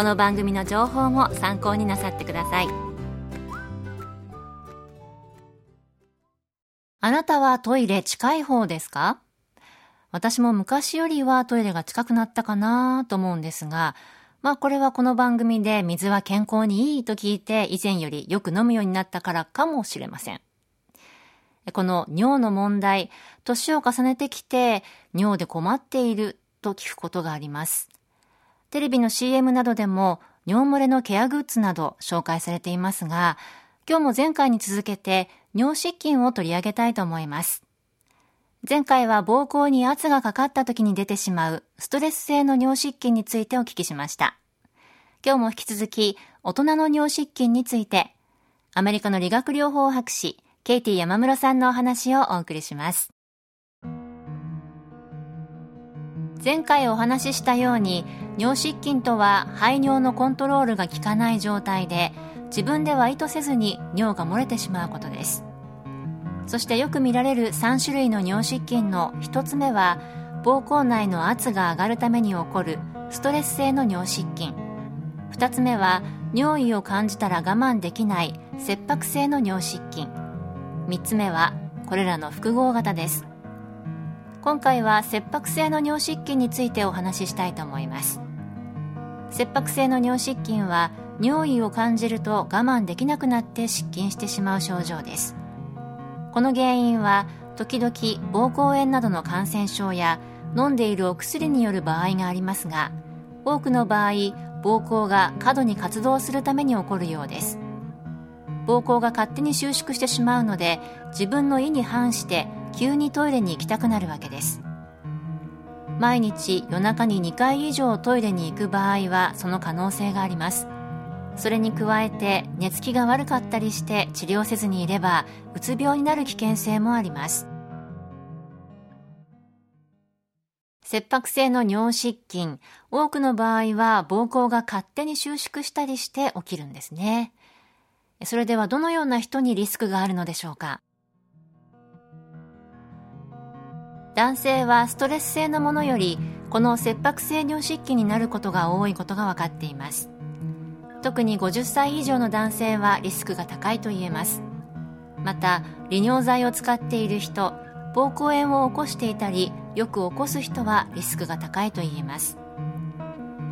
この番組の情報も参考になさってくださいあなたはトイレ近い方ですか？私も昔よりはトイレが近くなったかなと思うんですが、まあこれはこの番組で水は健康にいいと聞いて以前よりよく飲むようになったからかもしれません。この尿の問題、年を重ねてきて尿で困っていると聞くことがあります。テレビの CM などでも尿漏れのケアグッズなど紹介されていますが、今日も前回に続けて尿失禁を取り上げたいと思います。前回は膀胱に圧がかかった時に出てしまうストレス性の尿失禁についてお聞きしました。今日も引き続き大人の尿失禁についてアメリカの理学療法博士ケイティ山室さんのお話をお送りします。前回お話ししたように尿失禁とは排尿のコントロールが効かない状態で自分では意図せずに尿が漏れてしまうことです。そしてよく見られる3種類の尿失禁の1つ目は膀胱内の圧が上がるために起こるストレス性の尿失禁。2つ目は尿意を感じたら我慢できない切迫性の尿失禁。3つ目はこれらの複合型です。今回は切迫性の尿失禁についてお話ししたいと思います。切迫性の尿失禁は尿意を感じると我慢できなくなって失禁してしまう症状です。この原因は時々膀胱炎などの感染症や飲んでいるお薬による場合がありますが多くの場合膀胱が過度に活動するために起こるようです。膀胱が勝手に収縮してしまうので自分の意に反して急にトイレに行きたくなるわけです。毎日夜中に2回以上トイレに行く場合はその可能性があります。それに加えて寝つきが悪かったりして治療せずにいればうつ病になる危険性もあります。切迫性の尿失禁多くの場合は膀胱が勝手に収縮したりして起きるんですね。それではどのような人にリスクがあるのでしょうか？男性はストレス性のものよりこの切迫性尿失禁になることが多いことが分かっています。特に50歳以上の男性はリスクが高いと言えます。また利尿剤を使っている人膀胱炎を起こしていたりよく起こす人はリスクが高いと言えます。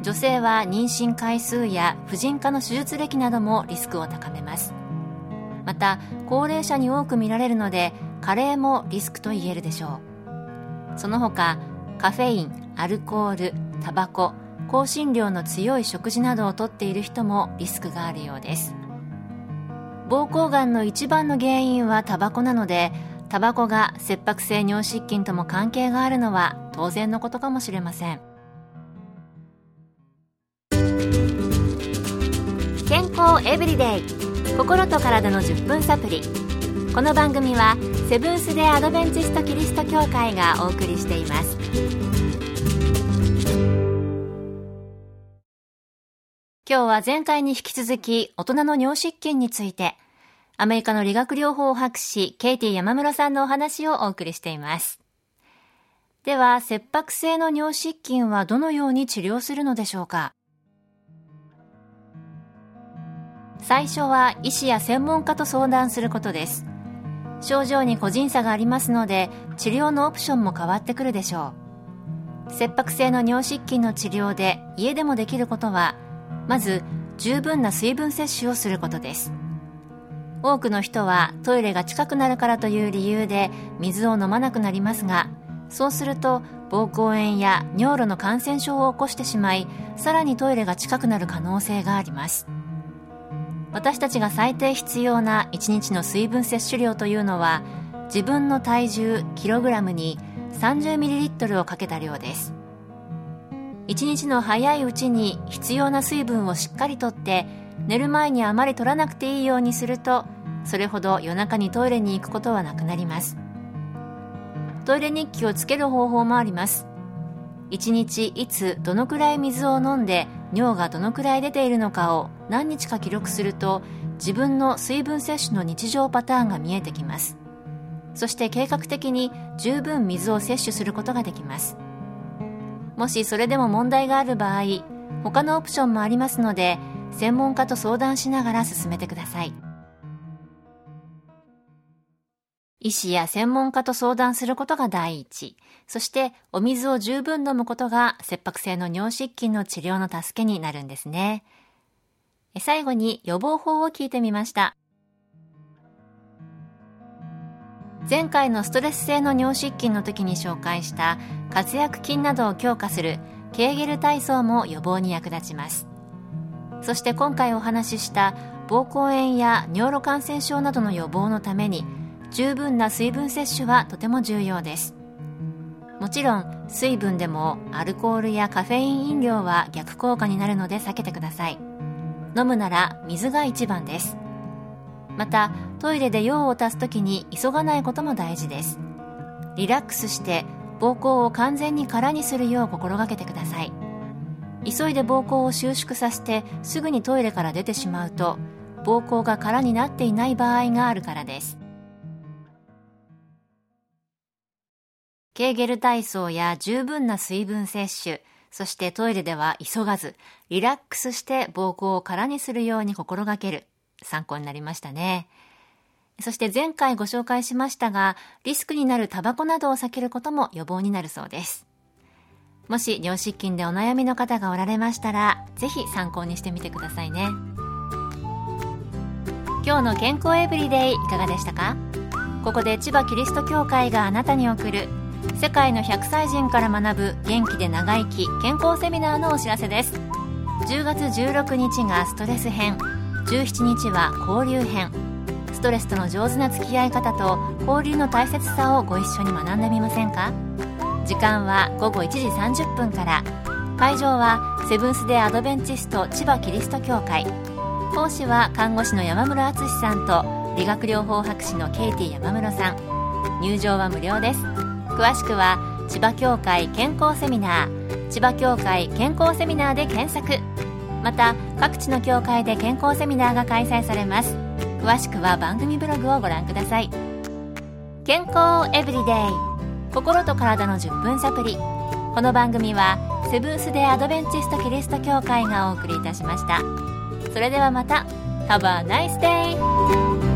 女性は妊娠回数や婦人科の手術歴などもリスクを高めます。また高齢者に多く見られるので加齢もリスクと言えるでしょう。その他カフェインアルコールタバコ香辛料の強い食事などをとっている人もリスクがあるようです。膀胱がんの一番の原因はタバコなのでタバコが切迫性尿失禁とも関係があるのは当然のことかもしれません。健康エブリデイ。心と体の10分サプリ。この番組はセブンス・デ・アドベンチスト・キリスト教会がお送りしています。今日は前回に引き続き大人の尿失禁についてアメリカの理学療法博士ケイティ山室さんのお話をお送りしています。では切迫性の尿失禁はどのように治療するのでしょうか？最初は医師や専門家と相談することです。症状に個人差がありますので治療のオプションも変わってくるでしょう。切迫性の尿失禁の治療で家でもできることはまず十分な水分摂取をすることです。多くの人はトイレが近くなるからという理由で水を飲まなくなりますがそうすると膀胱炎や尿路の感染症を起こしてしまいさらにトイレが近くなる可能性があります。私たちが最低必要な1日の水分摂取量というのは自分の体重キログラムに 30ml をかけた量です。1日の早いうちに必要な水分をしっかりとって寝る前にあまり取らなくていいようにするとそれほど夜中にトイレに行くことはなくなります。トイレ日記をつける方法もあります。1日いつどのくらい水を飲んで尿がどのくらい出ているのかを何日か記録すると自分の水分摂取の日常パターンが見えてきます。そして計画的に十分水を摂取することができます。もしそれでも問題がある場合他のオプションもありますので専門家と相談しながら進めてください。医師や専門家と相談することが第一。そしてお水を十分飲むことが切迫性の尿失禁の治療の助けになるんですね。最後に予防法を聞いてみました。前回のストレス性の尿失禁の時に紹介した活躍筋などを強化するケーゲル体操も予防に役立ちます。そして今回お話しした膀胱炎や尿路感染症などの予防のために十分な水分摂取はとても重要です。もちろん水分でもアルコールやカフェイン飲料は逆効果になるので避けてください。飲むなら水が一番です。またトイレで用を足す時に急がないことも大事です。リラックスして膀胱を完全に空にするよう心がけてください。急いで膀胱を収縮させてすぐにトイレから出てしまうと膀胱が空になっていない場合があるからです。ケーゲル体操や十分な水分摂取、そしてトイレでは急がず、リラックスして膀胱を空にするように心がける。参考になりましたね。そして前回ご紹介しましたが、リスクになるタバコなどを避けることも予防になるそうです。もし尿失禁でお悩みの方がおられましたら、ぜひ参考にしてみてくださいね。今日の健康エブリデイいかがでしたか？ここで千葉キリスト教会があなたに送る世界の100歳人から学ぶ元気で長生き健康セミナーのお知らせです。10月16日がストレス編。17日は交流編。ストレスとの上手な付き合い方と交流の大切さをご一緒に学んでみませんか？時間は午後1時30分から。会場はセブンス・デ・アドベンチスト千葉キリスト教会。講師は看護師の山室敦さんと理学療法博士のケイティ山室さん。入場は無料です。詳しくは千葉協会健康セミナー千葉協会健康セミナーで検索。また各地の協会で健康セミナーが開催されます。詳しくは番組ブログをご覧ください。健康エブリデイ。心と体の10分サプリ。この番組はセブンス・デ・アドベンチスト・キリスト教会がお送りいたしました。それではまた。Have a nice day!